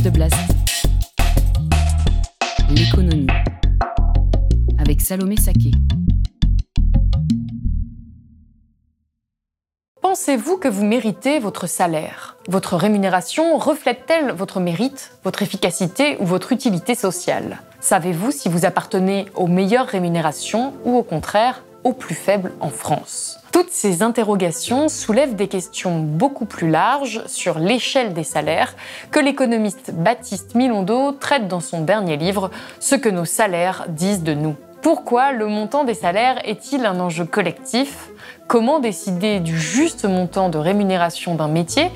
De Blast. L'économie. Avec Salomé Saké. Pensez-vous que vous méritez votre salaire? Votre rémunération reflète-t-elle votre mérite, votre efficacité ou votre utilité sociale? Savez-vous si vous appartenez aux meilleures rémunérations ou au contraire aux plus faibles en France? Toutes ces interrogations soulèvent des questions beaucoup plus larges sur l'échelle des salaires que l'économiste Baptiste Milondo traite dans son dernier livre Ce que nos salaires disent de nous. Pourquoi le montant des salaires est-il un enjeu collectif? Comment décider du juste montant de rémunération d'un métier?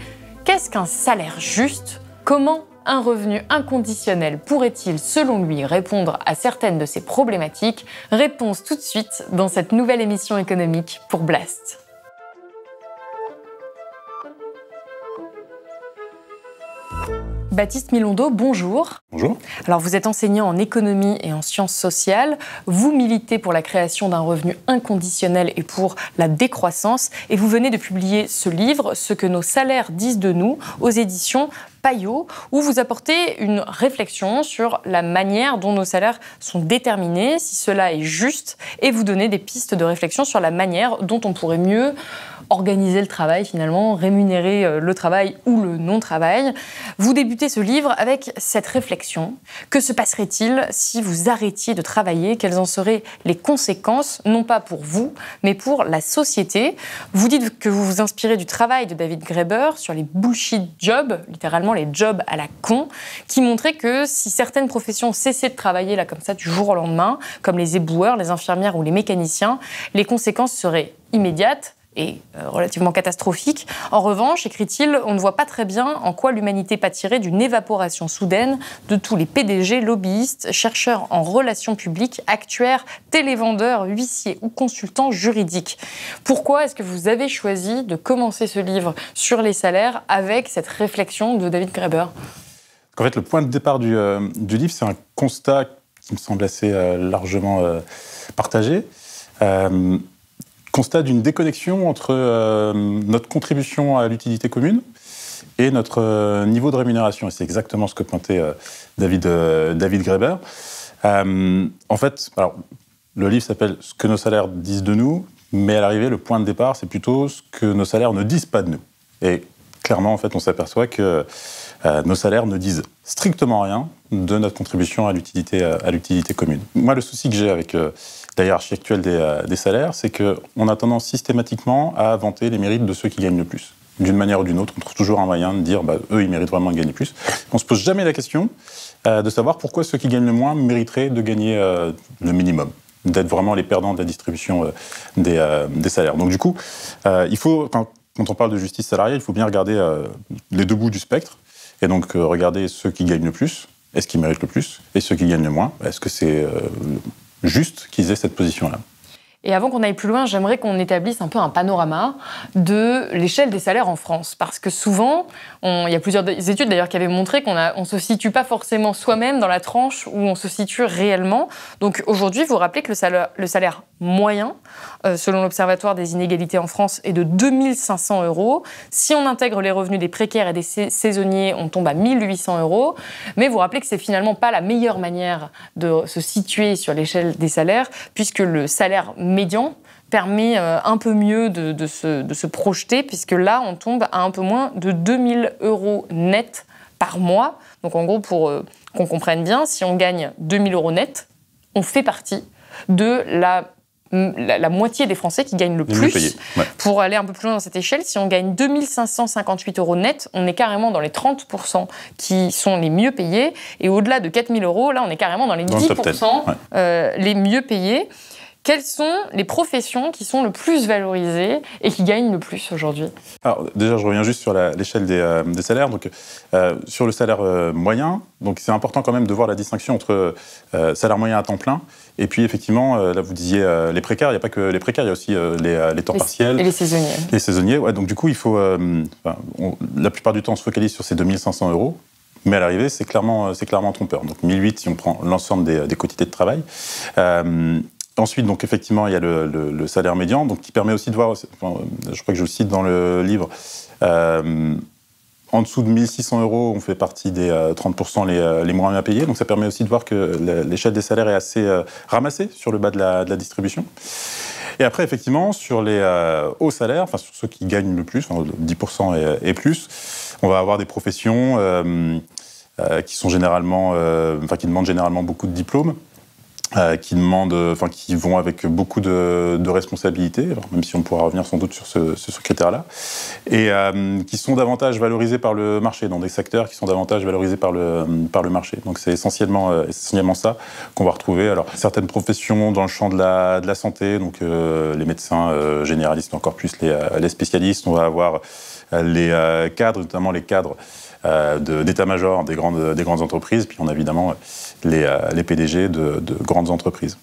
Qu'est-ce qu'un salaire juste? Comment un revenu inconditionnel pourrait-il, selon lui, répondre à certaines de ces problématiques? Réponse tout de suite dans cette nouvelle émission économique pour Blast. Baptiste Milondo, bonjour. Bonjour. Alors vous êtes enseignant en économie et en sciences sociales. Vous militez pour la création d'un revenu inconditionnel et pour la décroissance. Et vous venez de publier ce livre, Ce que nos salaires disent de nous, aux éditions Payot, où vous apportez une réflexion sur la manière dont nos salaires sont déterminés, si cela est juste, et vous donnez des pistes de réflexion sur la manière dont on pourrait mieux organiser le travail finalement, rémunérer euh, le travail ou le non-travail. Vous débutez ce livre avec cette réflexion. Que se passerait-il si vous arrêtiez de travailler? Quelles en seraient les conséquences, non pas pour vous, mais pour la société Vous dites que vous vous inspirez du travail de David Graeber sur les bullshit jobs, littéralement les jobs à la con, qui montraient que si certaines professions cessaient de travailler là comme ça du jour au lendemain, comme les éboueurs, les infirmières ou les mécaniciens, les conséquences seraient immédiates, et euh, relativement catastrophique. En revanche, écrit-il, on ne voit pas très bien en quoi l'humanité pâtirait d'une évaporation soudaine de tous les PDG, lobbyistes, chercheurs en relations publiques, actuaires, télévendeurs, huissiers ou consultants juridiques. Pourquoi est-ce que vous avez choisi de commencer ce livre sur les salaires avec cette réflexion de David Graeber? En fait, le point de départ du, euh, livre, c'est un constat qui me semble assez euh, largement partagé constat d'une déconnexion entre euh, notre contribution à l'utilité commune et notre euh, niveau de rémunération. Et c'est exactement ce que pointait euh, David, David Graeber. en fait, alors, le livre s'appelle Ce que nos salaires disent de nous, mais à l'arrivée, le point de départ, c'est plutôt ce que nos salaires ne disent pas de nous. Et clairement, en fait, on s'aperçoit que nos salaires ne disent strictement rien de notre contribution à l'utilité, commune. Moi, le souci que j'ai avec la hiérarchie actuelle euh, des, salaires, c'est qu'on a tendance systématiquement à vanter les mérites de ceux qui gagnent le plus. D'une manière ou d'une autre, on trouve toujours un moyen de dire, bah, eux, ils méritent vraiment de gagner plus. On se pose jamais la question euh, de savoir pourquoi ceux qui gagnent le moins mériteraient de gagner euh, le minimum d'être vraiment les perdants de la distribution des, salaires. Donc du coup, il faut, quand, on parle de justice salariale, il faut bien regarder les deux bouts du spectre, et donc regarder ceux qui gagnent le plus, est-ce qu'ils méritent le plus, et ceux qui gagnent le moins, est-ce que c'est juste qu'ils aient cette position-là. Et avant qu'on aille plus loin, j'aimerais qu'on établisse un peu un panorama de l'échelle des salaires en France. Parce que souvent, il y a plusieurs études d'ailleurs qui avaient montré qu'on ne se situe pas forcément soi-même dans la tranche où on se situe réellement. Donc aujourd'hui, vous rappelez que le salaire, moyen, euh, selon l'Observatoire des inégalités en France, est de 2500 euros. Si on intègre les revenus des précaires et des saisonniers, on tombe à 1800 euros. Mais vous rappelez que c'est finalement pas la meilleure manière de se situer sur l'échelle des salaires, puisque le salaire médian permet euh, un peu mieux de, se, projeter, puisque là, on tombe à un peu moins de 2000 euros net par mois. Donc en gros, pour euh, qu'on comprenne bien, si on gagne 2000 euros net, on fait partie de la la, moitié des Français qui gagnent le plus. Pour aller un peu plus loin dans cette échelle, si on gagne 2558 euros net, on est carrément dans les 30% qui sont les mieux payés. Et au-delà de 4000 euros, là, on est carrément dans les 10% euh, les mieux payés. Quelles sont les professions qui sont le plus valorisées et qui gagnent le plus aujourd'hui Alors déjà, je reviens juste sur l'échelle des, euh, des, salaires. Donc, euh, sur le salaire euh, moyen, donc c'est important quand même de voir la distinction entre salaire moyen à temps plein et puis effectivement, là vous disiez les précaires. Il n'y a pas que les précaires, il y a aussi les, les, temps partiels et les saisonniers. Les saisonniers. Ouais, donc du coup, il faut la plupart du temps on se focalise sur ces 2500 euros. Mais à l'arrivée, c'est clairement, clairement trompeur. Donc 1008 si on prend l'ensemble des, des, quotités de travail. Ensuite, donc effectivement, il y a le, salaire médian, donc qui permet aussi de voir, je crois que je le cite dans le livre, euh, en dessous de 1600 euros, on fait partie des 30% euh, les, les, moins bien payés. Donc ça permet aussi de voir que l'échelle des salaires est assez euh, ramassée sur le bas de la, distribution. Et après, effectivement, sur les hauts salaires, enfin sur ceux qui gagnent le plus, 10% et, plus, on va avoir des professions qui sont généralement, enfin qui demandent généralement beaucoup de diplômes. Euh, qui demandent, enfin qui vont avec beaucoup de, responsabilités, même si on pourra revenir sans doute sur ce, ce, critère-là, et euh, qui sont davantage valorisés par le marché, dans des secteurs qui sont davantage valorisés par le, par le marché. Donc c'est essentiellement, euh, essentiellement ça qu'on va retrouver. Alors certaines professions dans le champ de la, de la santé, donc les médecins généralistes, encore plus les, les, spécialistes, on va avoir les cadres, notamment les cadres d'état-major des grandes, des grandes entreprises, puis on a évidemment les, euh, PDG de, grandes entreprises.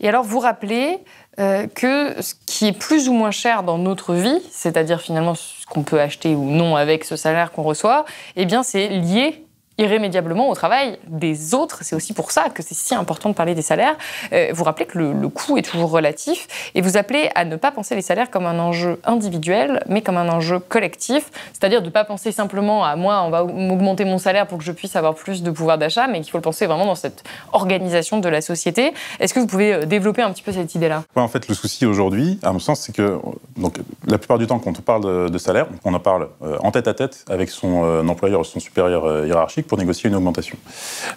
Et alors, vous rappelez euh, que ce qui est plus ou moins cher dans notre vie, c'est-à-dire finalement ce qu'on peut acheter ou non avec ce salaire qu'on reçoit, eh bien, c'est lié irrémédiablement au travail des autres. C'est aussi pour ça que c'est si important de parler des salaires. Euh, vous rappelez que le, coût est toujours relatif et vous appelez à ne pas penser les salaires comme un enjeu individuel, mais comme un enjeu collectif. C'est-à-dire de ne pas penser simplement à moi, on va m'augmenter mon salaire pour que je puisse avoir plus de pouvoir d'achat, mais qu'il faut le penser vraiment dans cette organisation de la société. Est-ce que vous pouvez euh, développer un petit peu cette idée-là? En fait, le souci aujourd'hui, à mon sens, c'est que donc, la plupart du temps, quand on parle de, salaire, on en parle euh, en tête à tête avec son employeur ou son supérieur hiérarchique pour négocier une augmentation.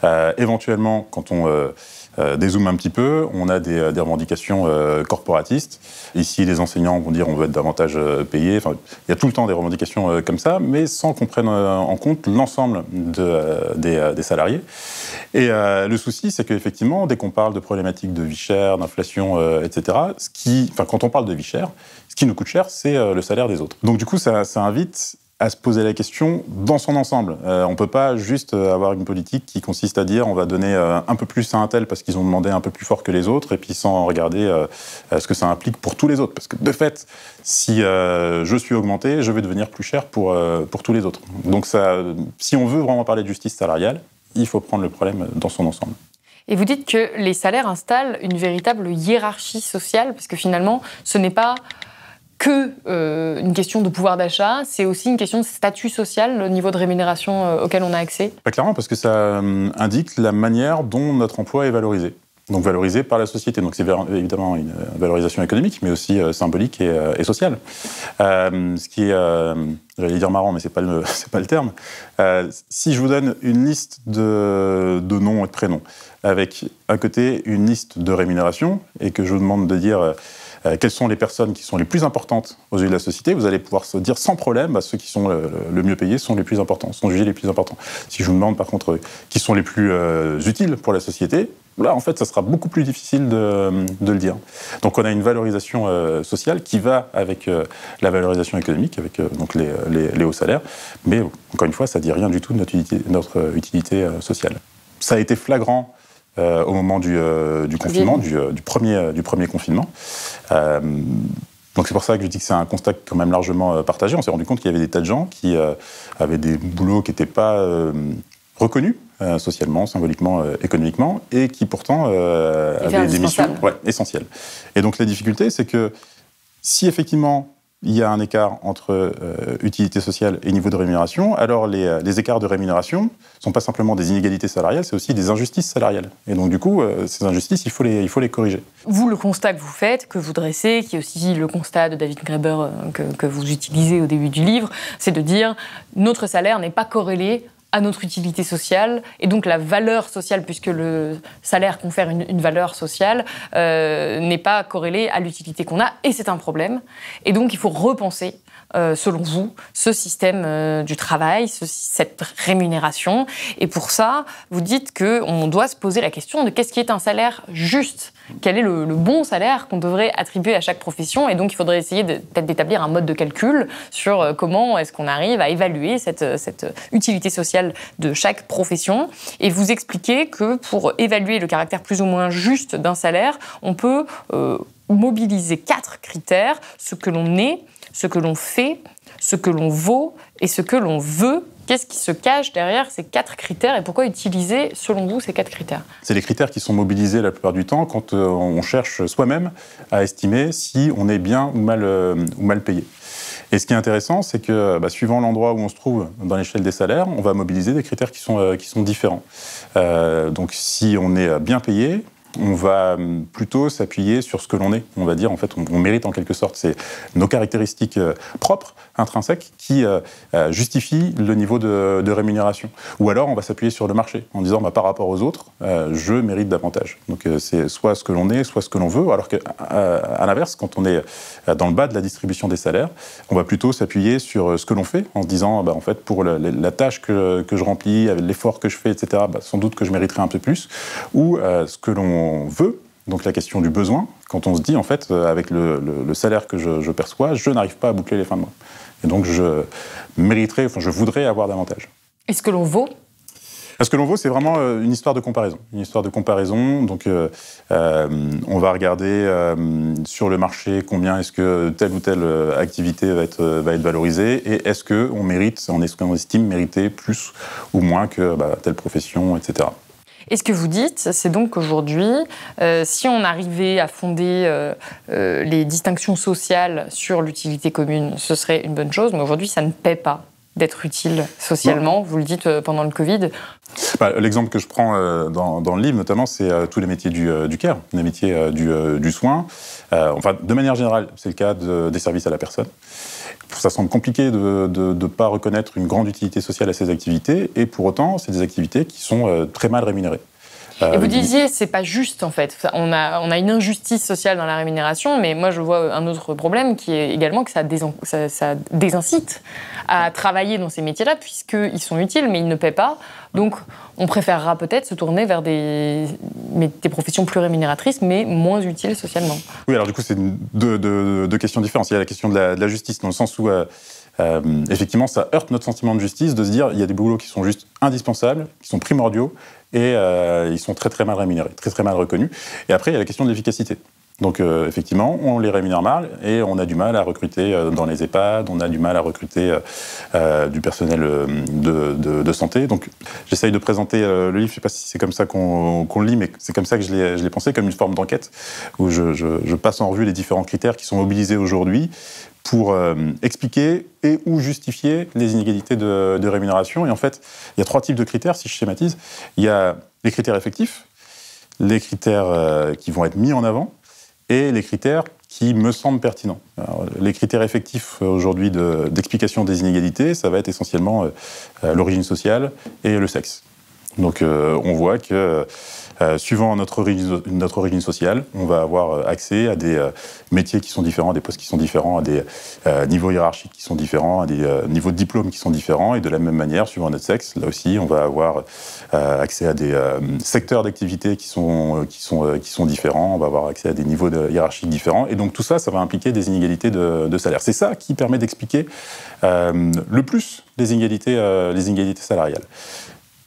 Euh, éventuellement, quand on euh, euh, dézoome un petit peu, on a des, revendications corporatistes. Ici, les enseignants vont dire on veut être davantage payé. Enfin, il y a tout le temps des revendications comme ça, mais sans qu'on prenne en compte l'ensemble de, des, salariés. Et le souci, c'est qu'effectivement, dès qu'on parle de problématiques de vie chère, d'inflation, etc., ce qui, quand on parle de vie chère, ce qui nous coûte cher, c'est le salaire des autres. Donc du coup, ça invite à se poser la question dans son ensemble. Euh, on ne peut pas juste euh, avoir une politique qui consiste à dire on va donner euh, un peu plus à un tel parce qu'ils ont demandé un peu plus fort que les autres et puis sans regarder ce que ça implique pour tous les autres. Parce que de fait, si je suis augmenté, je vais devenir plus cher pour, pour tous les autres. Donc ça, si on veut vraiment parler de justice salariale, il faut prendre le problème dans son ensemble. Et vous dites que les salaires installent une véritable hiérarchie sociale, parce que finalement, ce n'est pas que euh, une question de pouvoir d'achat, c'est aussi une question de statut social, le niveau de rémunération euh, auquel on a accès Pas clairement, parce que ça euh, indique la manière dont notre emploi est valorisé. Donc valorisé par la société. Donc c'est évidemment une valorisation économique, mais aussi symbolique et, sociale. ce qui est, j'allais dire marrant, mais c'est pas le, pas le terme. si je vous donne une liste de, de noms et de prénoms, avec à côté une liste de rémunération, et que je vous demande de dire euh, quelles sont les personnes qui sont les plus importantes aux yeux de la société, vous allez pouvoir se dire sans problème, bah, ceux qui sont le, mieux payés sont les plus importants, sont jugés les plus importants. Si je vous demande par contre qui sont les plus euh, utiles pour la société, là en fait ça sera beaucoup plus difficile de, le dire. Donc on a une valorisation euh, sociale qui va avec la valorisation économique, avec donc les, hauts salaires, mais encore une fois ça ne dit rien du tout de notre utilité sociale. Ça a été flagrant euh, au moment du, euh, confinement, euh, du, premier, du premier confinement. donc c'est pour ça que je dis que c'est un constat quand même largement partagé. On s'est rendu compte qu'il y avait des tas de gens qui avaient des boulots qui n'étaient pas reconnus socialement, symboliquement, économiquement, et qui pourtant avaient des missions essentielles. Et donc la difficulté, c'est que si effectivement il y a un écart entre euh, utilité sociale et niveau de rémunération, alors les, euh, écarts de rémunération ne sont pas simplement des inégalités salariales, c'est aussi des injustices salariales. Et donc du coup, euh, ces injustices, il faut, les, il faut les corriger. Vous, le constat que vous faites, que vous dressez, qui est aussi le constat de David Graeber que, que vous utilisez au début du livre, c'est de dire notre salaire n'est pas corrélé à notre utilité sociale et donc la valeur sociale, puisque le salaire confère une, valeur sociale, euh, n'est pas corrélée à l'utilité qu'on a et c'est un problème. Et donc il faut repenser euh, selon vous, ce système euh, du travail, cette rémunération. Et pour ça, vous dites qu'on doit se poser la question de qu'est-ce qui est un salaire juste? Quel est le, bon salaire qu'on devrait attribuer à chaque profession? Et donc, il faudrait essayer peut-être d'établir un mode de calcul sur euh, comment est-ce qu'on arrive à évaluer cette, cette utilité sociale de chaque profession. Et vous expliquez que pour évaluer le caractère plus ou moins juste d'un salaire, on peut mobiliser quatre critères, ce que l'on est, ce que l'on fait, ce que l'on vaut et ce que l'on veut. Qu'est-ce qui se cache derrière ces quatre critères et pourquoi utiliser, selon vous, ces quatre critères? C'est les critères qui sont mobilisés la plupart du temps quand euh, on cherche soi-même à estimer si on est bien ou mal, euh, ou mal payé. Et ce qui est intéressant, c'est que bah, suivant l'endroit où on se trouve dans l'échelle des salaires, on va mobiliser des critères qui sont, euh, qui sont différents. donc si on est bien payé, on va hum, plutôt s'appuyer sur ce que l'on est. On va dire, en fait, on, mérite en quelque sorte. C'est nos caractéristiques euh, propres, intrinsèques, qui euh, euh, justifient le niveau de, rémunération. Ou alors, on va s'appuyer sur le marché, en disant, bah, par rapport aux autres, je mérite davantage. Donc, c'est soit ce que l'on est, soit ce que l'on veut. Alors qu'à l'inverse, quand on est dans le bas de la distribution des salaires, on va plutôt s'appuyer sur ce que l'on fait, en se disant, bah, en fait, pour la, tâche que, je remplis, l'effort que je fais, etc., bah, sans doute que je mériterai un peu plus. Ou ce que l'on veut, donc la question du besoin, quand on se dit, en fait, euh, avec le, salaire que je, perçois, je n'arrive pas à boucler les fins de mois. Et donc je mériterais, enfin je voudrais avoir davantage. Est-ce que l'on vaut? Ce que l'on vaut, c'est vraiment euh, une histoire de comparaison. Une histoire de comparaison. Donc, euh, on va regarder sur le marché combien est-ce que telle ou telle activité va être, va être valorisée et est-ce qu'on mérite, est-ce qu'on estime mériter plus ou moins que bah, telle profession, etc. Et ce que vous dites, c'est donc qu'aujourd'hui, euh, si on arrivait à fonder euh, euh, les distinctions sociales sur l'utilité commune, ce serait une bonne chose, mais aujourd'hui, ça ne paie pas d'être utile socialement. Vous le dites pendant le Covid. Bah, l'exemple que je prends dans, le livre, notamment, c'est tous les métiers du, du, care, les métiers du, du soin. enfin, de manière générale, c'est le cas des services à la personne ça semble compliqué de ne pas reconnaître une grande utilité sociale à ces activités, et pour autant, c'est des activités qui sont euh, très mal rémunérées. Et vous euh, disiez, c'est pas juste en fait. On a, on a une injustice sociale dans la rémunération, mais moi je vois un autre problème qui est également que ça, ça, désincite à travailler dans ces métiers-là, puisqu'ils sont utiles, mais ils ne paient pas. Donc on préférera peut-être se tourner vers des, des, professions plus rémunératrices, mais moins utiles socialement. Oui, alors du coup, c'est deux, deux, questions différentes. Il y a la question de la, justice, dans le sens où. Euh, euh, effectivement, ça heurte notre sentiment de justice de se dire il y a des boulots qui sont juste indispensables, qui sont primordiaux, et euh, ils sont très très mal rémunérés, très très mal reconnus. Et après, il y a la question de l'efficacité. Donc euh, effectivement, on les rémunère mal et on a du mal à recruter euh, dans les EHPAD, on a du mal à recruter du personnel de, santé. Donc j'essaye de présenter le livre, je ne sais pas si c'est comme ça qu'on le lit, mais c'est comme ça que je l'ai pensé, comme une forme d'enquête, où je, je, passe en revue les différents critères qui sont mobilisés aujourd'hui pour euh, expliquer et ou justifier les inégalités de, rémunération. Et en fait, il y a trois types de critères, si je schématise. Il y a les critères effectifs, les critères euh, qui vont être mis en avant, et les critères qui me semblent pertinents. les critères effectifs aujourd'hui d'explication des inégalités, ça va être essentiellement euh, l'origine sociale et le sexe. Donc on voit que euh, suivant notre origine, sociale, on va avoir euh, accès à des euh, métiers qui sont différents, à des postes qui sont différents, à des niveaux hiérarchiques qui sont différents, à des niveaux de diplôme qui sont différents. Et de la même manière, suivant notre sexe, là aussi, on va avoir accès à des secteurs d'activité qui sont, différents. On va avoir accès à des niveaux de hiérarchiques différents. Et donc tout ça, ça va impliquer des inégalités de, salaire. C'est ça qui permet d'expliquer le plus les inégalités salariales.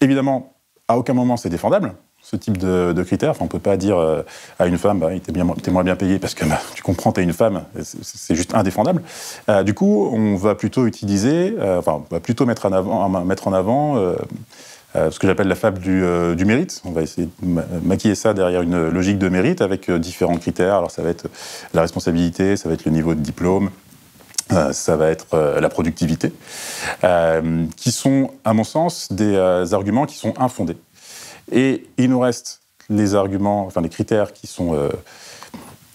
Évidemment, à aucun moment c'est défendable ce type de, critères. Enfin, on ne peut pas dire euh, à une femme, bah, tu es, moins bien payé parce que bah, tu comprends, tu es une femme, c'est juste indéfendable. Euh, du coup, on va plutôt utiliser, euh, enfin, va plutôt mettre en avant, mettre en avant ce que j'appelle la fable du, mérite. On va essayer de maquiller ça derrière une logique de mérite avec différents critères. Alors, ça va être la responsabilité, ça va être le niveau de diplôme, ça va être la productivité, qui sont, à mon sens, des arguments qui sont infondés. Et il nous reste les arguments, enfin les critères qui, sont, euh,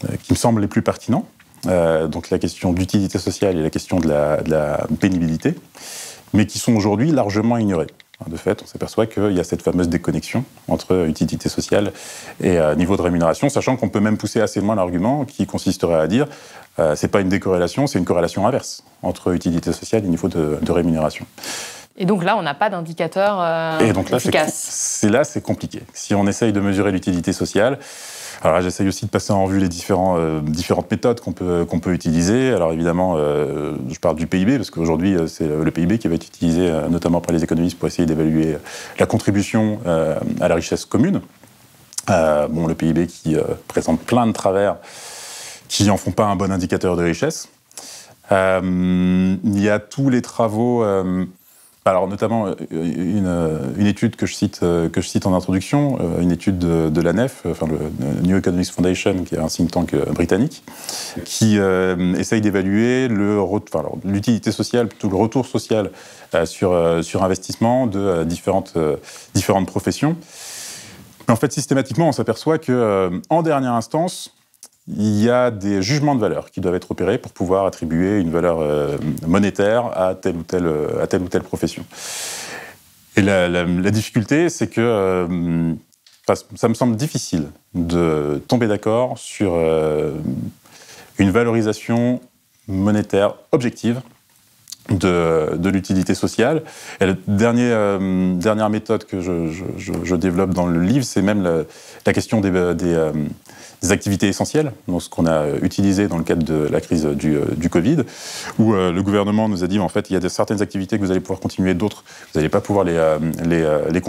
euh, qui me semblent les plus pertinents. Euh, donc la question d'utilité sociale et la question de la, pénibilité, mais qui sont aujourd'hui largement ignorés. de fait, on s'aperçoit qu'il y a cette fameuse déconnexion entre utilité sociale et niveau de rémunération, sachant qu'on peut même pousser assez loin l'argument qui consisterait à dire euh, c'est pas une décorrélation, c'est une corrélation inverse entre utilité sociale et niveau de, rémunération. Et donc là, on n'a pas d'indicateur euh, et donc là, C'est là, c'est compliqué. Si on essaye de mesurer l'utilité sociale, alors j'essaye aussi de passer en revue les différents, euh, différentes méthodes qu'on peut, qu'on peut utiliser. Alors évidemment, euh, je parle du PIB, parce qu'aujourd'hui, c'est le PIB qui va être utilisé notamment par les économistes pour essayer d'évaluer la contribution à la richesse commune. bon, le PIB qui présente plein de travers qui n'en font pas un bon indicateur de richesse. Euh, il y a tous les travaux, euh, alors notamment euh, une, étude que je cite, que je cite en introduction, une étude de, la NEF, enfin le New Economics Foundation, qui est un think tank britannique, qui essaye d'évaluer l'utilité sociale, plutôt le retour social sur, sur investissement de différentes, différentes professions. En fait, systématiquement, on s'aperçoit que, en dernière instance, il y a des jugements de valeur qui doivent être opérés pour pouvoir attribuer une valeur euh, monétaire à telle ou telle, euh, à telle ou telle profession. Et la, difficulté, c'est que euh, ça me semble difficile de tomber d'accord sur une valorisation monétaire objective de, l'utilité sociale. Et la dernière, dernière méthode que je, développe dans le livre, c'est même la, question des, des activités essentielles, donc ce qu'on a euh, utilisé dans le cadre de la crise du, euh, Covid, où euh, le gouvernement nous a dit en fait il y a certaines activités que vous allez pouvoir continuer, d'autres vous n'allez pas pouvoir les,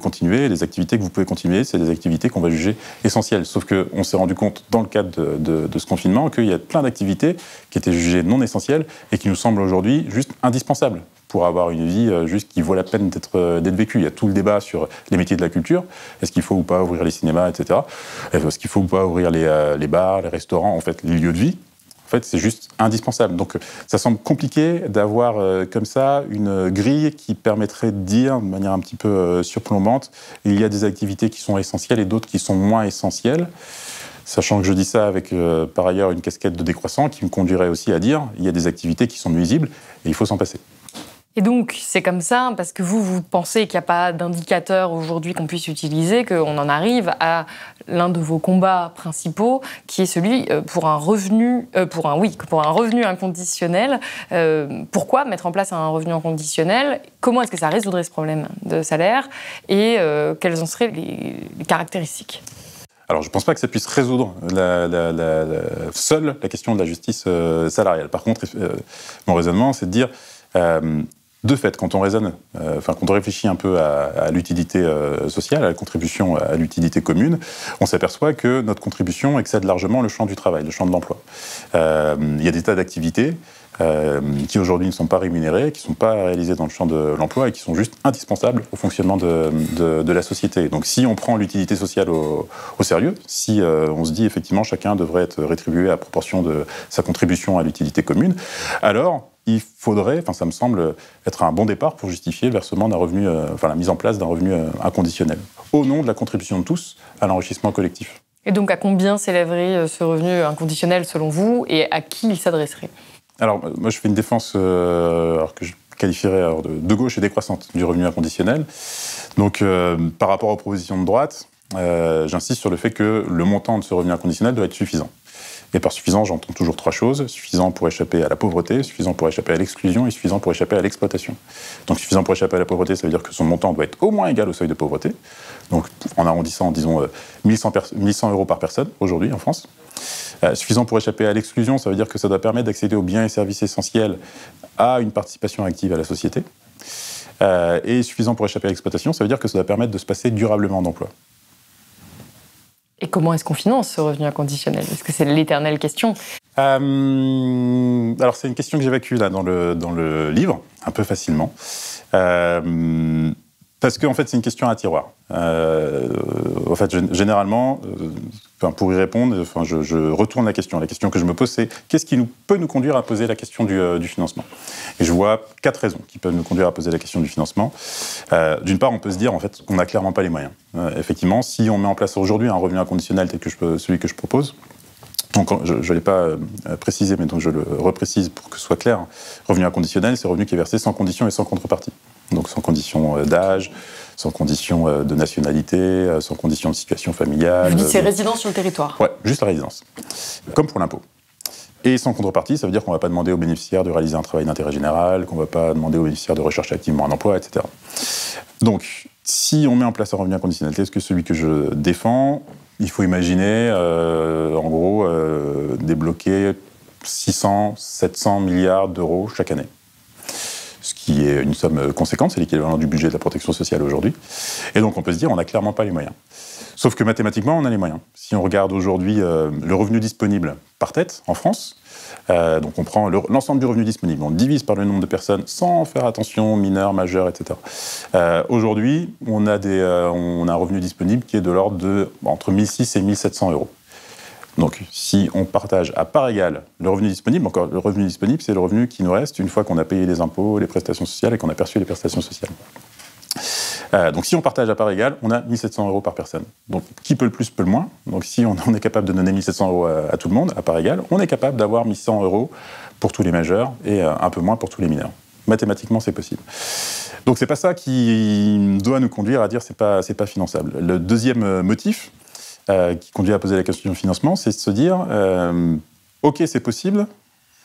continuer. Les activités que vous pouvez continuer, c'est des activités qu'on va juger essentielles. Sauf qu'on s'est rendu compte dans le cadre de ce confinement qu'il y a plein d'activités qui étaient jugées non essentielles et qui nous semblent aujourd'hui juste indispensables pour avoir une vie euh, juste qui vaut la peine euh, d'être vécue. Il y a tout le débat sur les métiers de la culture. Est-ce qu'il faut ou pas ouvrir les cinémas, etc. Est-ce qu'il faut ou pas ouvrir les, euh, les, bars, les restaurants, en fait, les lieux de vie? En fait, c'est juste indispensable. Donc, ça semble compliqué d'avoir comme ça une grille qui permettrait de dire, de manière un petit peu surplombante, il y a des activités qui sont essentielles et d'autres qui sont moins essentielles. Sachant que je dis ça avec par ailleurs une casquette de décroissant qui me conduirait aussi à dire, il y a des activités qui sont nuisibles et il faut s'en passer. Et donc, c'est comme ça, parce que vous, vous pensez qu'il n'y a pas d'indicateur aujourd'hui qu'on puisse utiliser, qu'on en arrive à l'un de vos combats principaux, qui est celui euh, pour un revenu, euh, pour un, oui, pour un revenu inconditionnel. Euh, pourquoi mettre en place un revenu inconditionnel? Comment est-ce que ça résoudrait ce problème de salaire? Et quelles en seraient les, caractéristiques? Alors, je ne pense pas que ça puisse résoudre la, seule la question de la justice salariale. Par contre, mon raisonnement, c'est de dire de fait, quand on raisonne, euh, enfin, quand on réfléchit un peu à, l'utilité euh, sociale, à la contribution à l'utilité commune, on s'aperçoit que notre contribution excède largement le champ du travail, le champ de l'emploi. Euh, il y a des tas d'activités qui aujourd'hui ne sont pas rémunérées, qui ne sont pas réalisées dans le champ de l'emploi et qui sont juste indispensables au fonctionnement de, la société. Donc si on prend l'utilité sociale au, sérieux, si on se dit effectivement chacun devrait être rétribué à proportion de sa contribution à l'utilité commune, alors il faudrait, enfin ça me semble être un bon départ pour justifier versement d'un revenu, euh, la mise en place d'un revenu euh, inconditionnel, au nom de la contribution de tous à l'enrichissement collectif. Et donc à combien s'élèverait euh, ce revenu inconditionnel selon vous et à qui il s'adresserait? Alors moi je fais une défense alors que je qualifierais de, gauche et décroissante du revenu inconditionnel. Donc par rapport aux propositions de droite, j'insiste sur le fait que le montant de ce revenu inconditionnel doit être suffisant. Et par suffisant, j'entends toujours trois choses. Suffisant pour échapper à la pauvreté, suffisant pour échapper à l'exclusion et suffisant pour échapper à l'exploitation. Donc suffisant pour échapper à la pauvreté, ça veut dire que son montant doit être au moins égal au seuil de pauvreté. Donc en arrondissant, disons, 1100, euh, 1100 euros par personne aujourd'hui en France. Euh, suffisant pour échapper à l'exclusion, ça veut dire que ça doit permettre d'accéder aux biens et services essentiels à une participation active à la société. Euh, et suffisant pour échapper à l'exploitation, ça veut dire que ça doit permettre de se passer durablement d'emploi. Et comment est-ce qu'on finance ce revenu inconditionnel? Est-ce que c'est l'éternelle question? Euh, Alors c'est une question que j'évacue là dans le, dans le livre, un peu facilement. Euh, parce qu'en fait, c'est une question à tiroir. Euh, en fait, généralement, euh, pour y répondre, enfin, je, retourne la question. La question que je me pose, c'est qu'est-ce qui peut nous conduire à poser la question du, euh, financement? Et je vois quatre raisons qui peuvent nous conduire à poser la question du financement. D'une part, on peut se dire en fait qu'on n'a clairement pas les moyens. effectivement, si on met en place aujourd'hui un revenu inconditionnel tel que celui que je propose, donc, je ne l'ai pas précisé, mais donc je le reprécise pour que ce soit clair. Revenu inconditionnel, c'est revenu qui est versé sans condition et sans contrepartie. Donc sans condition d'âge, sans condition de nationalité, sans condition de situation familiale. Vous dites c'est résidence sur le territoire Ouais, juste la résidence. Comme pour l'impôt. Et sans contrepartie, ça veut dire qu'on ne va pas demander aux bénéficiaires de réaliser un travail d'intérêt général, qu'on ne va pas demander aux bénéficiaires de rechercher activement un emploi, etc. Donc, si on met en place un revenu inconditionnel, est-ce que celui que je défends, il faut imaginer, euh, en gros, euh, débloquer 600, 700 milliards d'euros chaque année? Qui est une somme conséquente, c'est l'équivalent du budget de la protection sociale aujourd'hui. Et donc on peut se dire, on n'a clairement pas les moyens. Sauf que mathématiquement, on a les moyens. Si on regarde aujourd'hui euh, le revenu disponible par tête en France, euh, donc on prend l'ensemble du revenu disponible, on divise par le nombre de personnes sans faire attention, mineurs, majeurs, etc. Euh, aujourd'hui, on, a on a un revenu disponible qui est de l'ordre de entre 1600 et 1700 euros. Donc, si on partage à part égale le revenu disponible, encore le revenu disponible, c'est le revenu qui nous reste une fois qu'on a payé les impôts, les prestations sociales et qu'on a perçu les prestations sociales. Euh, donc si on partage à part égale, on a 1700 euros par personne. Donc qui peut le plus peut le moins. Donc si on, est capable de donner 1700 euros à, tout le monde à part égale, on est capable d'avoir 1100 euros pour tous les majeurs et euh, un peu moins pour tous les mineurs. Mathématiquement, c'est possible. Donc c'est pas ça qui doit nous conduire à dire c'est pas c'est pas finançable. Le deuxième euh, qui conduit à poser la question du financement, c'est de se dire ok c'est possible,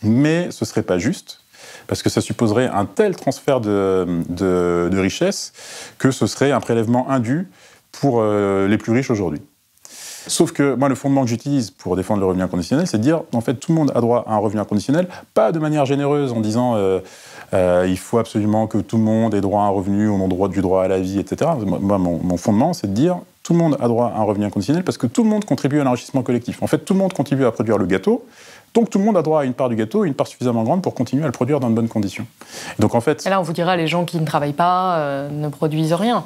mais ce serait pas juste parce que ça supposerait un tel transfert de, de, richesse que ce serait un prélèvement indu pour euh, les plus riches aujourd'hui. Sauf que moi, le fondement que j'utilise pour défendre le revenu inconditionnel, c'est de dire, en fait, tout le monde a droit à un revenu inconditionnel, pas de manière généreuse en disant, euh, euh, il faut absolument que tout le monde ait droit à un revenu au nom droit du droit à la vie, etc. Moi, mon fondement, c'est de dire, tout le monde a droit à un revenu inconditionnel parce que tout le monde contribue à l'enrichissement collectif. En fait, tout le monde contribue à produire le gâteau. Donc tout le monde a droit à une part du gâteau, une part suffisamment grande pour continuer à le produire dans de bonnes conditions. donc en fait. Et là, on vous dira, les gens qui ne travaillent pas euh, ne produisent rien.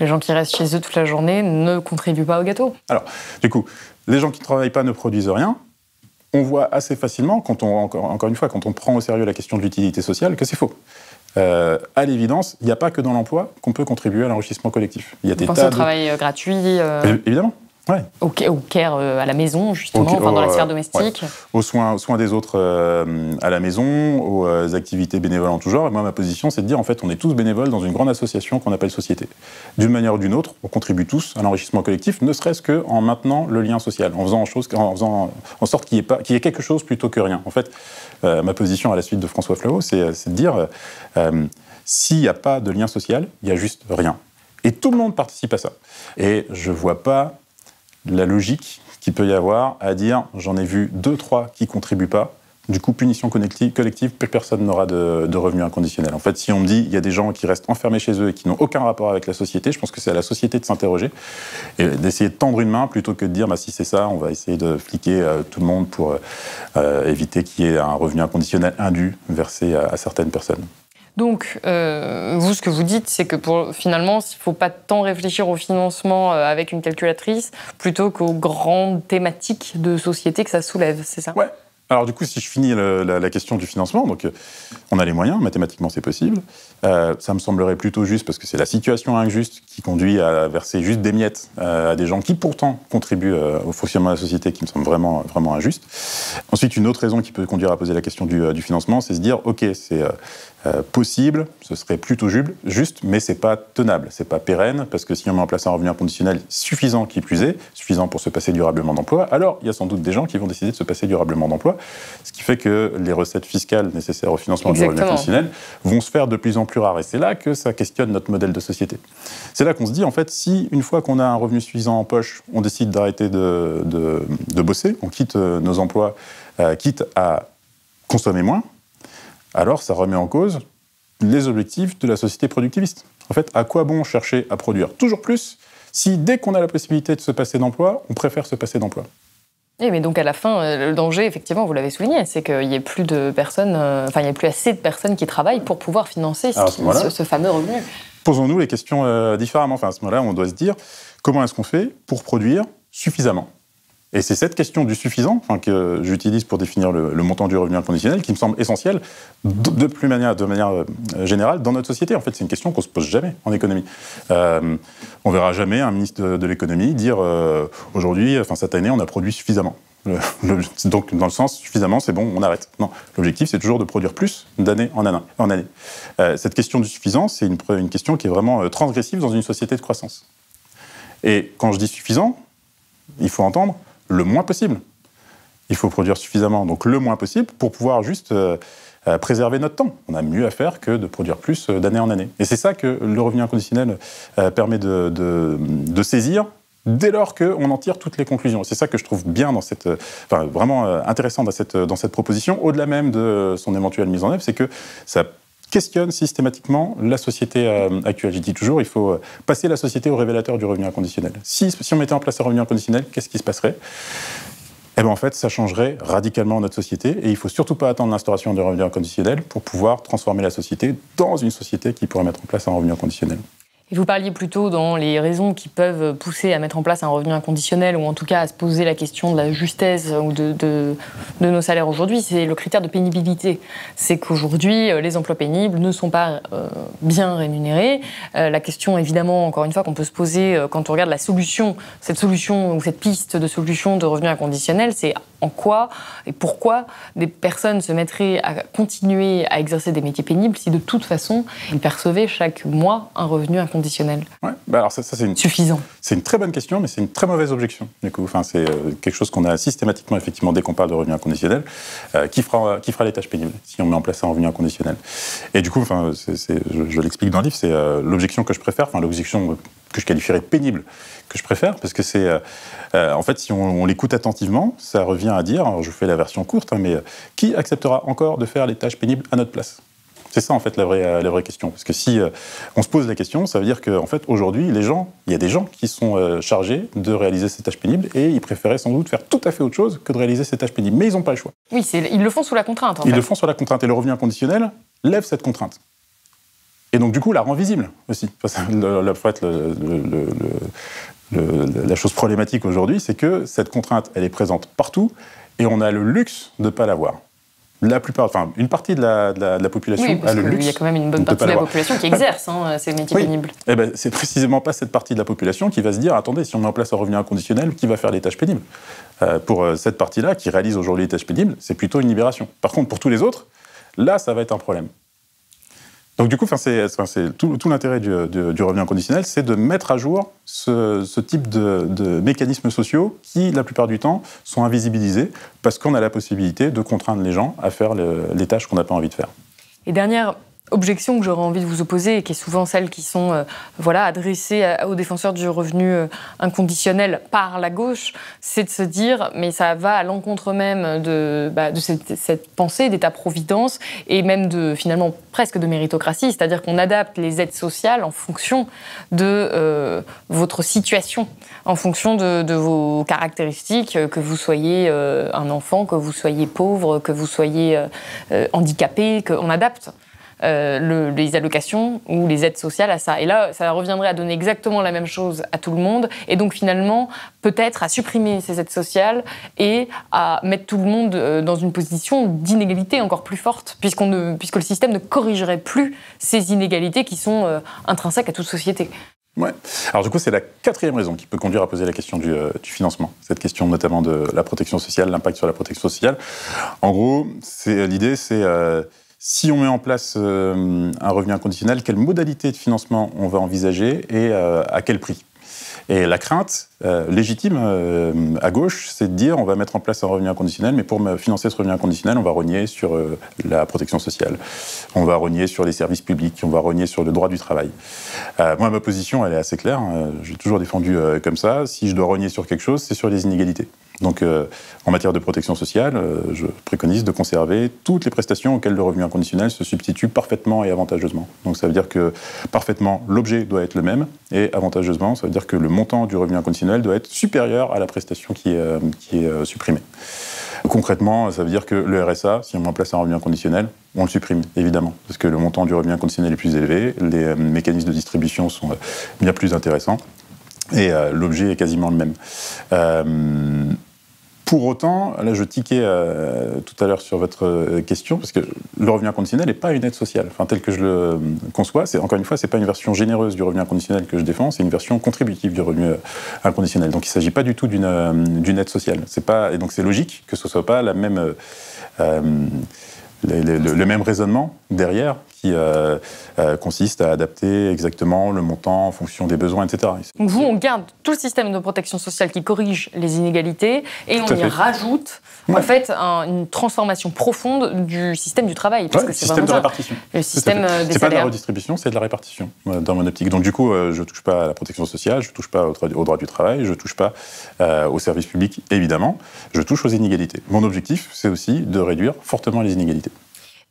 Les gens qui restent chez eux toute la journée ne contribuent pas au gâteau. Alors, du coup, les gens qui ne travaillent pas ne produisent rien. On voit assez facilement, quand on, encore, une fois, quand on prend au sérieux la question de l'utilité sociale, que c'est faux. Euh, à l'évidence, il n'y a pas que dans l'emploi qu'on peut contribuer à l'enrichissement collectif. Il y a des tas au travail euh, gratuit. Évidemment. Ouais. Au, care euh, à la maison, justement, enfin, dans la sphère domestique. Aux, soins, soins des autres euh, à la maison, aux euh, activités bénévoles en tout genre. Et moi, ma position, c'est de dire, en fait, on est tous bénévoles dans une grande association qu'on appelle société. D'une manière ou d'une autre, on contribue tous à l'enrichissement collectif, ne serait-ce qu'en maintenant le lien social, en faisant en, chose, en, faisant en sorte qu'il y, ait quelque chose plutôt que rien. En fait, ma position à la suite de François Flavot, c'est de dire, s'il n'y a pas de lien social, il y a juste rien. Et tout le monde participe à ça. Et je ne vois pas la logique qu'il peut y avoir à dire j'en ai vu deux, trois qui contribuent pas. Du coup, punition collective, plus personne n'aura de, de, revenus inconditionnels. En fait, si on me dit il y a des gens qui restent enfermés chez eux et qui n'ont aucun rapport avec la société, je pense que c'est à la société de s'interroger et d'essayer de tendre une main plutôt que de dire bah, si c'est ça, on va essayer de fliquer euh, tout le monde pour euh, éviter qu'il y ait un revenu inconditionnel indu versé à certaines personnes. Donc, euh, vous, ce que vous dites, c'est que finalement, il ne faut pas tant réfléchir au financement euh, avec une calculatrice plutôt qu'aux grandes thématiques de société que ça soulève, c'est ça? Ouais. Alors du coup, si je finis la, question du financement, donc euh, on a les moyens, mathématiquement c'est possible. Ça me semblerait plutôt juste parce que c'est la situation injuste qui conduit à verser juste des miettes à des gens qui pourtant contribuent au fonctionnement de la société, qui me semble vraiment vraiment injuste. Ensuite, une autre raison qui peut conduire à poser la question du, du financement, c'est se dire ok, c'est euh, possible, ce serait plutôt juste, mais c'est pas tenable, c'est pas pérenne, parce que si on met en place un revenu inconditionnel suffisant, qui plus est, suffisant pour se passer durablement d'emploi, alors il y a sans doute des gens qui vont décider de se passer durablement d'emploi, ce qui fait que les recettes fiscales nécessaires au financement du revenu inconditionnel vont se faire de plus en plus rares. Et c'est là que ça questionne notre modèle de société. C'est là qu'on se dit, en fait, si une fois qu'on a un revenu suffisant en poche, on décide d'arrêter de, de, bosser, on quitte euh, nos emplois, euh, quitte à consommer moins, alors ça remet en cause les objectifs de la société productiviste. En fait, à quoi bon chercher à produire toujours plus si dès qu'on a la possibilité de se passer d'emploi, on préfère se passer d'emploi? Oui, mais donc à la fin, euh, le danger, effectivement, vous l'avez souligné, c'est qu'il n'y ait plus de personnes, euh, enfin, il n'y a plus assez de personnes qui travaillent pour pouvoir financer ce, fameux revenu. Posons-nous les questions euh, différemment. Enfin, à ce moment-là, on doit se dire comment est-ce qu'on fait pour produire suffisamment? Et c'est cette question du suffisant que j'utilise pour définir le, montant du revenu inconditionnel qui me semble essentiel de, plus manière, de manière euh, générale dans notre société. En fait, c'est une question qu'on se pose jamais en économie. Euh, on verra jamais un ministre de, l'économie dire euh, aujourd'hui, enfin cette année, on a produit suffisamment. donc, dans le sens, suffisamment, c'est bon, on arrête. Non, l'objectif, c'est toujours de produire plus d'année en année. En année. Euh, cette question du suffisant, c'est une, question qui est vraiment euh, transgressive dans une société de croissance. Et quand je dis suffisant, il faut entendre le moins possible. Il faut produire suffisamment, donc le moins possible, pour pouvoir juste euh, préserver notre temps. On a mieux à faire que de produire plus d'année en année. Et c'est ça que le revenu inconditionnel permet de, de, saisir dès lors qu'on en tire toutes les conclusions. C'est ça que je trouve bien dans cette, enfin, vraiment euh, intéressant dans cette, dans cette proposition, au-delà même de son éventuelle mise en œuvre, c'est que ça questionne systématiquement la société euh, actuelle. Je dis toujours, il faut euh, passer la société au révélateur du revenu inconditionnel. Si, on mettait en place un revenu inconditionnel, qu'est-ce qui se passerait? Eh bien, en fait, ça changerait radicalement notre société et il faut surtout pas attendre l'instauration du revenu inconditionnel pour pouvoir transformer la société dans une société qui pourrait mettre en place un revenu inconditionnel. Vous parliez plutôt dans les raisons qui peuvent pousser à mettre en place un revenu inconditionnel ou en tout cas à se poser la question de la justesse de, nos salaires aujourd'hui, c'est le critère de pénibilité. C'est qu'aujourd'hui, euh, les emplois pénibles ne sont pas euh, bien rémunérés. Euh, la question, évidemment, encore une fois, qu'on peut se poser quand on regarde la solution, cette solution ou cette piste de solution de revenu inconditionnel, c'est en quoi et pourquoi des personnes se mettraient à continuer à exercer des métiers pénibles si de toute façon ils percevaient chaque mois un revenu inconditionnel ouais, bah alors ça, ça c'est une, Suffisant. C'est une très bonne question, mais c'est une très mauvaise objection. Du coup, enfin, c'est euh, quelque chose qu'on a systématiquement, effectivement, dès qu'on parle de revenu inconditionnel, euh, qui, fera, qui fera les tâches pénibles si on met en place un revenu inconditionnel. Et du coup, enfin, je, l'explique dans le livre, c'est euh, l'objection que je préfère, enfin l'objection que je qualifierais de pénible, que je préfère, parce que c'est, euh, euh, en fait, si on, l'écoute attentivement, ça revient à dire, alors je fais la version courte, hein, mais euh, qui acceptera encore de faire les tâches pénibles à notre place? C'est ça en fait la vraie, la vraie question. Parce que si on se pose la question, ça veut dire qu'en en fait aujourd'hui, les gens, il y a des gens qui sont chargés de réaliser ces tâches pénibles et ils préféraient sans doute faire tout à fait autre chose que de réaliser ces tâches pénibles. Mais ils n'ont pas le choix. Oui, ils le font sous la contrainte. ils le font sous la contrainte et le revenu inconditionnel lève cette contrainte. Et donc, du coup, la rend visible aussi. la chose problématique aujourd'hui, c'est que cette contrainte, elle est présente partout et on a le luxe de ne pas la voir. La plupart, enfin, une partie de la, population oui, a le luxe. Il y a quand même une bonne partie de la population qui exerce hein, ces métiers pénibles. Eh ben, c'est précisément pas cette partie de la population qui va se dire attendez, si on met en place un revenu inconditionnel, qui va faire les tâches pénibles? Euh, Pour euh, cette partie-là, qui réalise aujourd'hui les tâches pénibles, c'est plutôt une libération. Par contre, pour tous les autres, là, ça va être un problème. Donc du coup, c'est tout, l'intérêt du, revenu inconditionnel, c'est de mettre à jour ce, type de, de, mécanismes sociaux qui, la plupart du temps, sont invisibilisés parce qu'on a la possibilité de contraindre les gens à faire les tâches qu'on n'a pas envie de faire. Et dernière objection que j'aurais envie de vous opposer, et qui est souvent celle qui sont euh, voilà, adressées aux défenseurs du revenu euh, inconditionnel par la gauche, c'est de se dire, mais ça va à l'encontre même de, bah, cette, pensée d'État-providence et même de finalement presque de méritocratie, c'est-à-dire qu'on adapte les aides sociales en fonction de euh, votre situation, en fonction de, de, vos caractéristiques, que vous soyez un enfant, que vous soyez pauvre, que vous soyez handicapé, qu'on adapte. Euh, les allocations ou les aides sociales à ça. Et là, ça reviendrait à donner exactement la même chose à tout le monde, et donc finalement, peut-être à supprimer ces aides sociales et à mettre tout le monde euh, dans une position d'inégalité encore plus forte, puisque le système ne corrigerait plus ces inégalités qui sont euh, intrinsèques à toute société. Ouais. Alors du coup, c'est la quatrième raison qui peut conduire à poser la question du, financement. Cette question notamment de la protection sociale, l'impact sur la protection sociale. En gros, l'idée, c'est si on met en place euh, un revenu inconditionnel, quelle modalité de financement on va envisager et euh, à quel prix? Et la crainte euh, légitime à gauche, c'est de dire on va mettre en place un revenu inconditionnel, mais pour financer ce revenu inconditionnel, on va renier sur la protection sociale, on va renier sur les services publics, on va renier sur le droit du travail. moi, ma position, elle est assez claire. Hein. J'ai toujours défendu comme ça. Si je dois renier sur quelque chose, c'est sur les inégalités. Donc, euh, en matière de protection sociale, euh, je préconise de conserver toutes les prestations auxquelles le revenu inconditionnel se substitue parfaitement et avantageusement. Donc, ça veut dire que parfaitement, l'objet doit être le même, et avantageusement, ça veut dire que le montant du revenu inconditionnel doit être supérieur à la prestation qui est, euh, qui est supprimée. Concrètement, ça veut dire que le RSA, si on met en place un revenu inconditionnel, on le supprime, évidemment, parce que le montant du revenu inconditionnel est plus élevé, les mécanismes de distribution sont bien plus intéressants et l'objet est quasiment le même. Euh, Pour autant, là je tiquais euh, tout à l'heure sur votre euh, question, parce que le revenu inconditionnel n'est pas une aide sociale. Enfin, tel que je le conçois, c'est encore une fois, c'est pas une version généreuse du revenu inconditionnel que je défends, c'est une version contributive du revenu euh, inconditionnel. Donc il ne s'agit pas du tout d'une aide sociale. Pas, et donc c'est logique que ce ne soit pas la même, le, même raisonnement derrière qui euh, euh, consiste à adapter exactement le montant en fonction des besoins, etc. Donc vous, on garde tout le système de protection sociale qui corrige les inégalités et on y rajoute en fait une transformation profonde du système du travail. Parce que c'est système de répartition. Le système euh, C'est pas de la redistribution, c'est de la répartition dans mon optique. Donc du coup, je ne touche pas à la protection sociale, je ne touche pas au, droit du travail, je ne touche pas au service public, évidemment, je touche aux inégalités. Mon objectif, c'est aussi de réduire fortement les inégalités.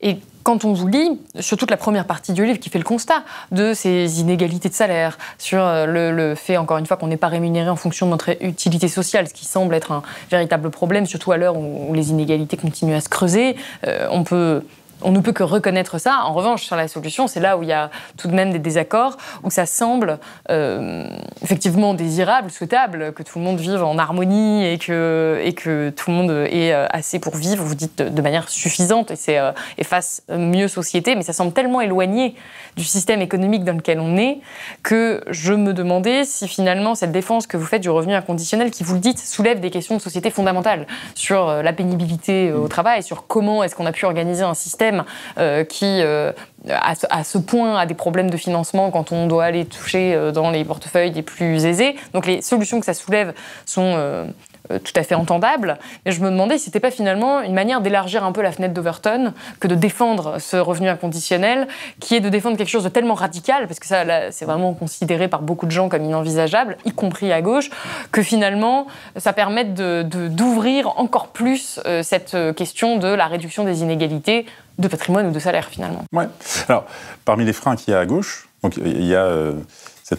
Et quand on vous lit, sur toute la première partie du livre qui fait le constat de ces inégalités de salaire, sur euh, le, fait, encore une fois, qu'on n'est pas rémunéré en fonction de notre utilité sociale, ce qui semble être un véritable problème, surtout à l'heure où, les inégalités continuent à se creuser, euh, on peut on ne peut que reconnaître ça. En revanche, sur la solution, c'est là où il y a tout de même des désaccords, où ça semble euh, effectivement désirable, souhaitable, que tout le monde vive en harmonie et que, et que tout le monde ait euh, assez pour vivre, vous dites de, manière suffisante. Et, c'est, euh, et fasse mieux société, mais ça semble tellement éloigné du système économique dans lequel on est que je me demandais si finalement cette défense que vous faites du revenu inconditionnel, qui vous le dites, soulève des questions de société fondamentales sur la pénibilité au travail, sur comment est-ce qu'on a pu organiser un système euh, qui, euh, à, ce point, a des problèmes de financement quand on doit aller toucher euh, dans les portefeuilles les plus aisés. Donc les solutions que ça soulève sont tout à fait entendables. Mais je me demandais si c'était pas finalement une manière d'élargir un peu la fenêtre d'Overton que de défendre ce revenu inconditionnel, qui est de défendre quelque chose de tellement radical, parce que ça, c'est vraiment considéré par beaucoup de gens comme inenvisageable, y compris à gauche, que finalement, ça permette d'ouvrir encore plus cette question de la réduction des inégalités de patrimoine ou de salaire finalement. Ouais. Alors, parmi les freins qu'il y a à gauche, donc il y a euh,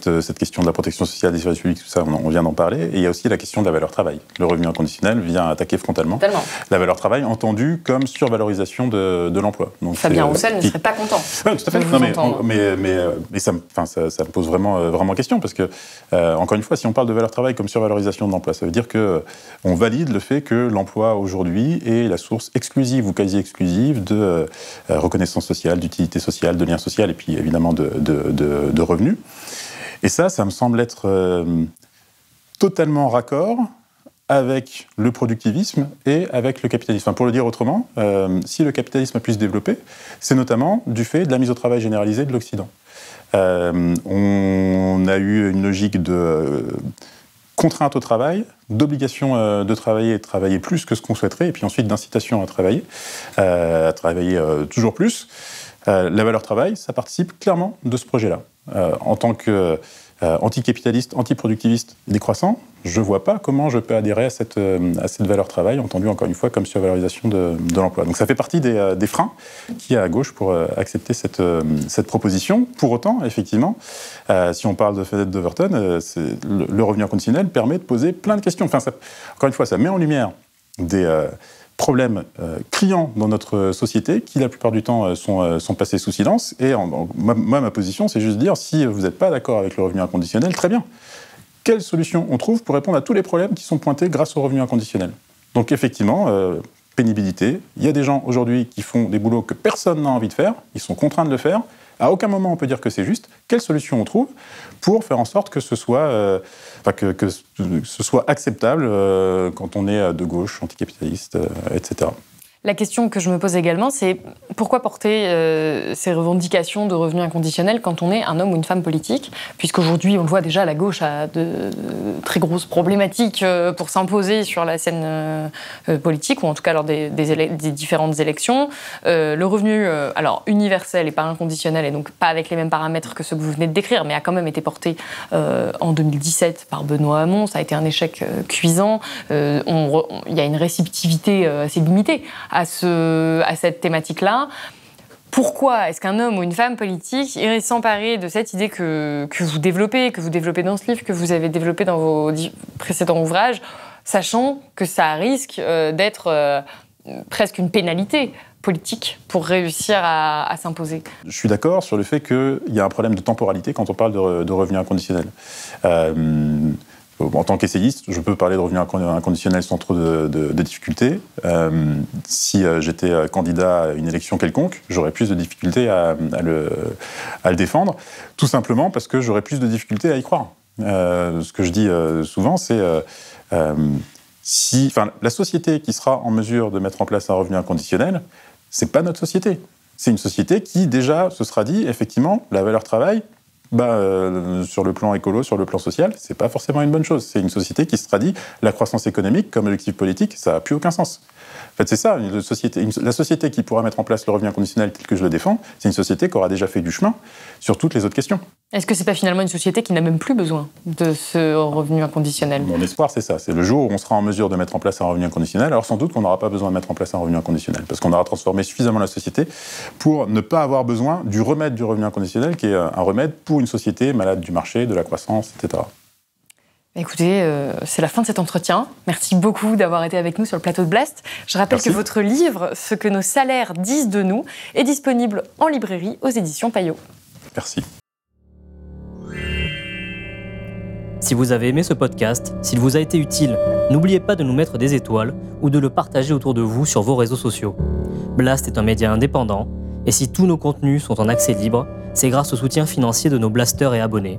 euh, cette, question de la protection sociale des services publics, tout ça, on, vient d'en parler. Et il y a aussi la question de la valeur travail. Le revenu inconditionnel vient attaquer frontalement la valeur travail, entendue comme survalorisation de, de l'emploi. Fabien euh, Roussel ne serait pas content. Oui, tout à fait. mais, mais, mais, ça, ça, ça, me pose vraiment, vraiment question, parce que, encore une fois, si on parle de valeur travail comme survalorisation de l'emploi, ça veut dire qu'on valide le fait que l'emploi aujourd'hui est la source exclusive ou quasi exclusive de reconnaissance sociale, d'utilité sociale, de lien social, et puis évidemment de, de, de revenus. Et ça, ça me semble être euh, totalement raccord avec le productivisme et avec le capitalisme. pour le dire autrement, euh, si le capitalisme a pu se développer, c'est notamment du fait de la mise au travail généralisée de l'Occident. Euh, on a eu une logique de contrainte au travail, d'obligation de travailler et de travailler plus que ce qu'on souhaiterait, et puis ensuite d'incitation à travailler, à travailler toujours plus. La valeur travail, ça participe clairement de ce projet-là. en tant que euh, anticapitaliste, antiproductiviste, décroissant, je ne vois pas comment je peux adhérer à cette, euh, valeur travail, entendu encore une fois comme survalorisation de, l'emploi. Donc ça fait partie des, euh, freins qui a à gauche pour accepter cette, proposition. Pour autant, effectivement, si on parle de fenêtre d'Overton, le, le, revenu inconditionnel permet de poser plein de questions. Enfin, encore une fois, ça met en lumière des problèmes euh, criants dans notre société qui, la plupart du temps, euh, sont, euh, sont, passés sous silence. Et moi, ma position, c'est juste dire, si vous n'êtes pas d'accord avec le revenu inconditionnel, très bien. Quelle solution on trouve pour répondre à tous les problèmes qui sont pointés grâce au revenu inconditionnel? Donc effectivement, pénibilité, il y a des gens aujourd'hui qui font des boulots que personne n'a envie de faire, ils sont contraints de le faire, à aucun moment on peut dire que c'est juste. Quelle solution on trouve pour faire en sorte que ce soit, euh, que, ce soit acceptable euh, quand on est de gauche, anticapitaliste, euh, etc. La question que je me pose également, c'est pourquoi porter euh, ces revendications de revenus inconditionnels quand on est un homme ou une femme politique Puisqu'aujourd'hui, on le voit déjà, la gauche a de, très grosses problématiques euh, pour s'imposer sur la scène euh, politique, ou en tout cas lors des, différentes élections. le revenu, alors universel et pas inconditionnel, et donc pas avec les mêmes paramètres que ceux que vous venez de décrire, mais a quand même été porté en 2017 par Benoît Hamon. Ça a été un échec cuisant. Il y a une réceptivité assez limitée à, ce, à cette thématique-là. Pourquoi est-ce qu'un homme ou une femme politique irait s'emparer de cette idée que, que, vous développez, que vous développez dans ce livre, que vous avez développé dans vos précédents ouvrages, sachant que ça risque euh, d'être euh, presque une pénalité politique pour réussir à, s'imposer? Je suis d'accord sur le fait qu'il y a un problème de temporalité quand on parle de, de revenus inconditionnels. Euh, en tant qu'essayiste, je peux parler de revenu inconditionnel sans trop de, difficultés. Euh, si euh, j'étais euh, candidat à une élection quelconque, j'aurais plus de difficultés à, le, défendre, tout simplement parce que j'aurais plus de difficultés à y croire. ce que je dis souvent, c'est si, la société qui sera en mesure de mettre en place un revenu inconditionnel, c'est pas notre société. C'est une société qui déjà se sera dit effectivement la valeur travail, bah, euh, sur le plan écolo, sur le plan social, c'est pas forcément une bonne chose. C'est une société qui se traduit la croissance économique comme objectif politique, ça n'a plus aucun sens. En fait, c'est ça, une société, la société qui pourra mettre en place le revenu inconditionnel tel que je le défends, c'est une société qui aura déjà fait du chemin sur toutes les autres questions. Est-ce que c'est pas finalement une société qui n'a même plus besoin de ce revenu inconditionnel? Mon espoir, c'est ça. C'est le jour où on sera en mesure de mettre en place un revenu inconditionnel. Alors sans doute qu'on n'aura pas besoin de mettre en place un revenu inconditionnel, parce qu'on aura transformé suffisamment la société pour ne pas avoir besoin du remède du revenu inconditionnel, qui est un remède pour une société malade du marché, de la croissance, etc. Écoutez, euh, c'est la fin de cet entretien. Merci beaucoup d'avoir été avec nous sur le plateau de Blast. Je rappelle que votre livre, Ce que nos salaires disent de nous, est disponible en librairie aux éditions Payot. Merci. Si vous avez aimé ce podcast, s'il vous a été utile, n'oubliez pas de nous mettre des étoiles ou de le partager autour de vous sur vos réseaux sociaux. Blast est un média indépendant, et si tous nos contenus sont en accès libre, c'est grâce au soutien financier de nos blasters et abonnés.